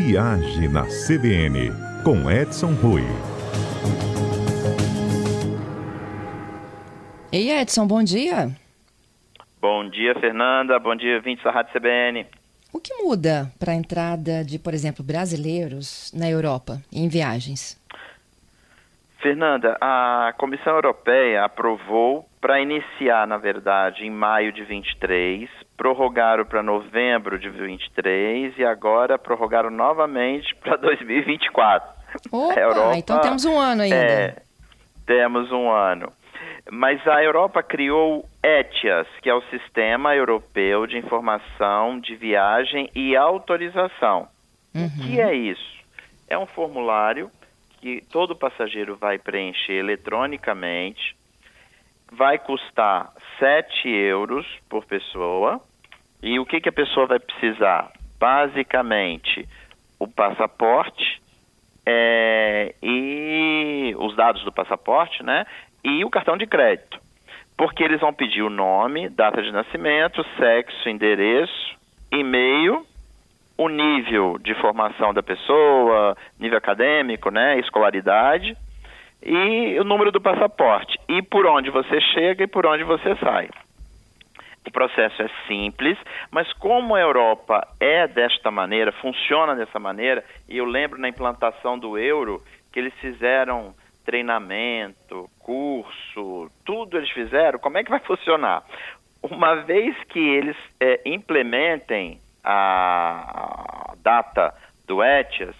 Viagem na CBN, com Edson Rui. Ei, Edson, bom dia. Bom dia, Fernanda. Bom dia, 20 da Rádio CBN. O que muda para a entrada de, por exemplo, brasileiros na Europa em viagens? Fernanda, a Comissão Europeia aprovou para iniciar, na verdade, em maio de 23, prorrogaram para novembro de 23 e agora prorrogaram novamente para 2024. Opa, Europa, então temos um ano ainda. É, temos um ano. Mas a Europa criou ETIAS, que é o Sistema Europeu de Informação de Viagem e Autorização. Uhum. O que é isso? É um formulário que todo passageiro vai preencher eletronicamente, vai custar 7 euros por pessoa. E o que, que a pessoa vai precisar? Basicamente, o passaporte é, e os dados do passaporte, né? e o cartão de crédito. Porque eles vão pedir o nome, data de nascimento, sexo, endereço, e-mail, o nível de formação da pessoa, nível acadêmico, né, escolaridade, e o número do passaporte, e por onde você chega e por onde você sai. O processo é simples, mas como a Europa é desta maneira, funciona dessa maneira, e eu lembro na implantação do euro que eles fizeram treinamento, curso, tudo eles fizeram, como é que vai funcionar? Uma vez que eles é, implementem a data do ETIAS,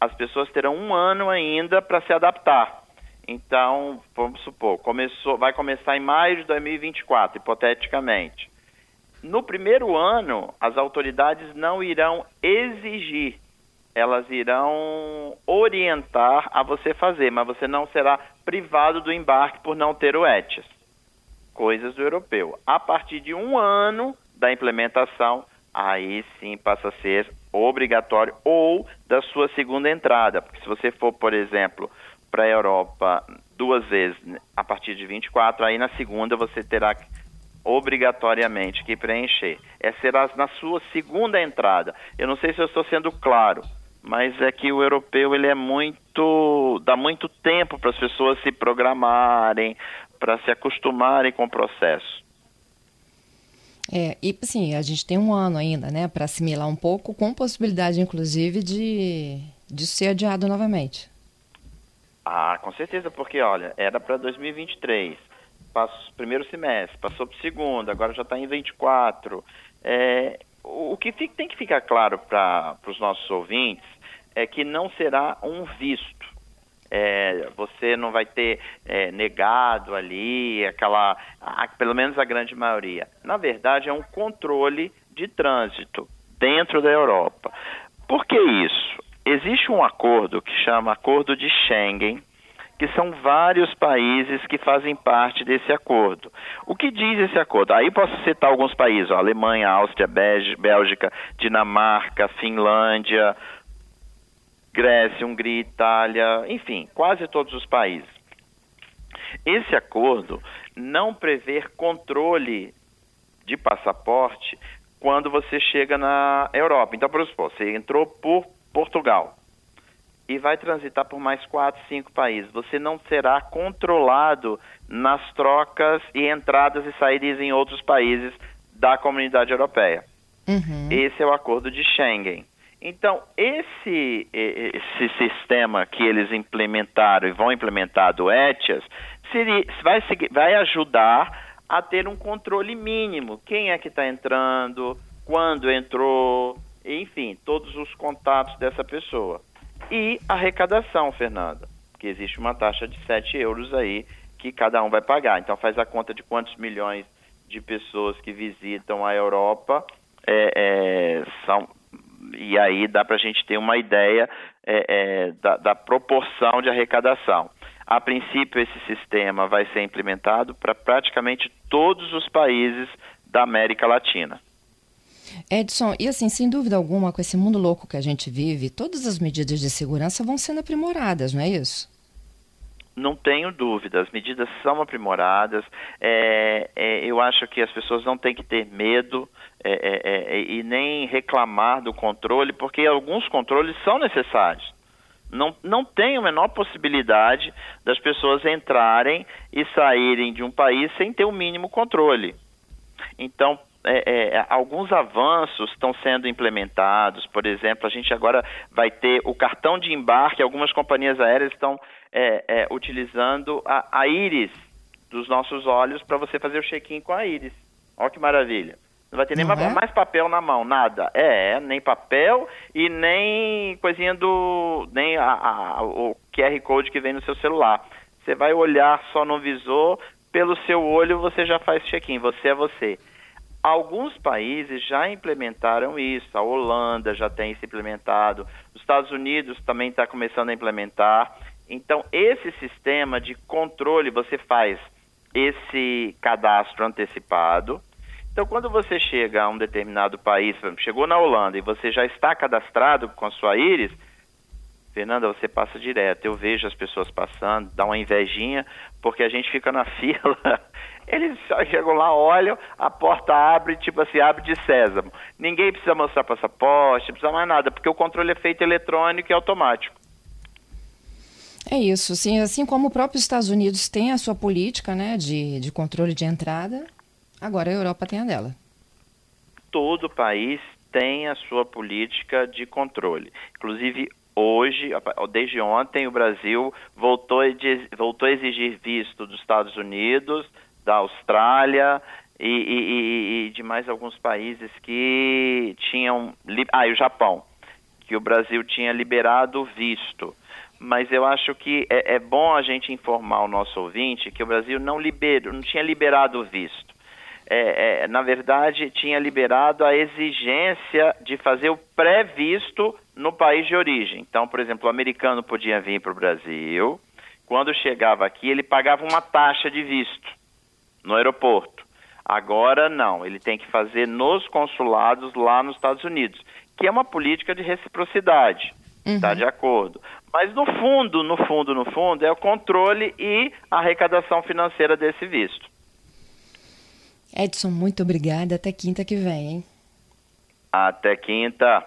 as pessoas terão um ano ainda para se adaptar. Então, vamos supor, começou, vai começar em maio de 2024, hipoteticamente. No primeiro ano, as autoridades não irão exigir elas irão orientar a você fazer, mas você não será privado do embarque por não ter o ETIAS. Coisas do europeu. A partir de um ano da implementação, aí sim passa a ser obrigatório ou da sua segunda entrada. Porque se você for, por exemplo, para a Europa duas vezes a partir de 24, aí na segunda você terá obrigatoriamente que preencher. Essa será na sua segunda entrada. Eu não sei se eu estou sendo claro mas é que o europeu ele é muito dá muito tempo para as pessoas se programarem, para se acostumarem com o processo. É, e assim, a gente tem um ano ainda, né, para assimilar um pouco, com possibilidade, inclusive, de, de ser adiado novamente. Ah, com certeza, porque olha, era para 2023, passou primeiro semestre, passou para o segundo, agora já está em 24. É, o que tem que ficar claro para os nossos ouvintes é que não será um visto. É, você não vai ter é, negado ali aquela, pelo menos a grande maioria. Na verdade, é um controle de trânsito dentro da Europa. Por que isso? Existe um acordo que chama Acordo de Schengen, que são vários países que fazem parte desse acordo. O que diz esse acordo? Aí posso citar alguns países: ó, Alemanha, Áustria, Bélgica, Dinamarca, Finlândia, Grécia, Hungria, Itália, enfim, quase todos os países. Esse acordo não prevê controle de passaporte quando você chega na Europa. Então, por exemplo, você entrou por Portugal e vai transitar por mais quatro, cinco países. Você não será controlado nas trocas e entradas e saídas em outros países da comunidade europeia. Uhum. Esse é o acordo de Schengen. Então, esse, esse sistema que eles implementaram e vão implementar do ETIAS seria, vai, vai ajudar a ter um controle mínimo. Quem é que está entrando, quando entrou, enfim, todos os contatos dessa pessoa. E arrecadação, Fernanda, que existe uma taxa de 7 euros aí que cada um vai pagar. Então faz a conta de quantos milhões de pessoas que visitam a Europa é, é, são, e aí dá para a gente ter uma ideia é, é, da, da proporção de arrecadação. A princípio, esse sistema vai ser implementado para praticamente todos os países da América Latina. Edson, e assim, sem dúvida alguma, com esse mundo louco que a gente vive, todas as medidas de segurança vão sendo aprimoradas, não é isso? Não tenho dúvida, as medidas são aprimoradas. É, é, eu acho que as pessoas não têm que ter medo é, é, é e nem reclamar do controle, porque alguns controles são necessários. Não, não tem a menor possibilidade das pessoas entrarem e saírem de um país sem ter o mínimo controle. Então, é, é, alguns avanços estão sendo implementados. Por exemplo, a gente agora vai ter o cartão de embarque. Algumas companhias aéreas estão é, é utilizando a, a íris dos nossos olhos para você fazer o check-in com a íris. Olha que maravilha. Não vai ter nem uhum. mais papel na mão, nada. É, nem papel e nem coisinha do. nem a, a, o QR Code que vem no seu celular. Você vai olhar só no visor, pelo seu olho você já faz check-in, você é você. Alguns países já implementaram isso, a Holanda já tem isso implementado, os Estados Unidos também está começando a implementar. Então, esse sistema de controle, você faz esse cadastro antecipado, então, quando você chega a um determinado país, chegou na Holanda e você já está cadastrado com a sua íris, Fernanda, você passa direto. Eu vejo as pessoas passando, dá uma invejinha, porque a gente fica na fila. Eles chegam lá, olham, a porta abre, tipo assim, abre de sésamo. Ninguém precisa mostrar passaporte, não precisa mais nada, porque o controle é feito eletrônico e automático. É isso, sim, assim como o próprio Estados Unidos tem a sua política né, de, de controle de entrada, Agora a Europa tem a dela. Todo país tem a sua política de controle. Inclusive, hoje, desde ontem, o Brasil voltou a, exigir visto dos Estados Unidos, da Austrália e, e, e, de mais alguns países que tinham. Ah, e o Japão, que o Brasil tinha liberado visto. Mas eu acho que é, é bom a gente informar o nosso ouvinte que o Brasil não, liberou, não tinha liberado o visto é, é, na verdade, tinha liberado a exigência de fazer o pré-visto no país de origem. Então, por exemplo, o americano podia vir para o Brasil, quando chegava aqui, ele pagava uma taxa de visto no aeroporto. Agora, não, ele tem que fazer nos consulados lá nos Estados Unidos, que é uma política de reciprocidade. Está uhum. de acordo. Mas no fundo, no fundo, no fundo, é o controle e a arrecadação financeira desse visto. Edson, muito obrigada. Até quinta que vem, hein? Até quinta.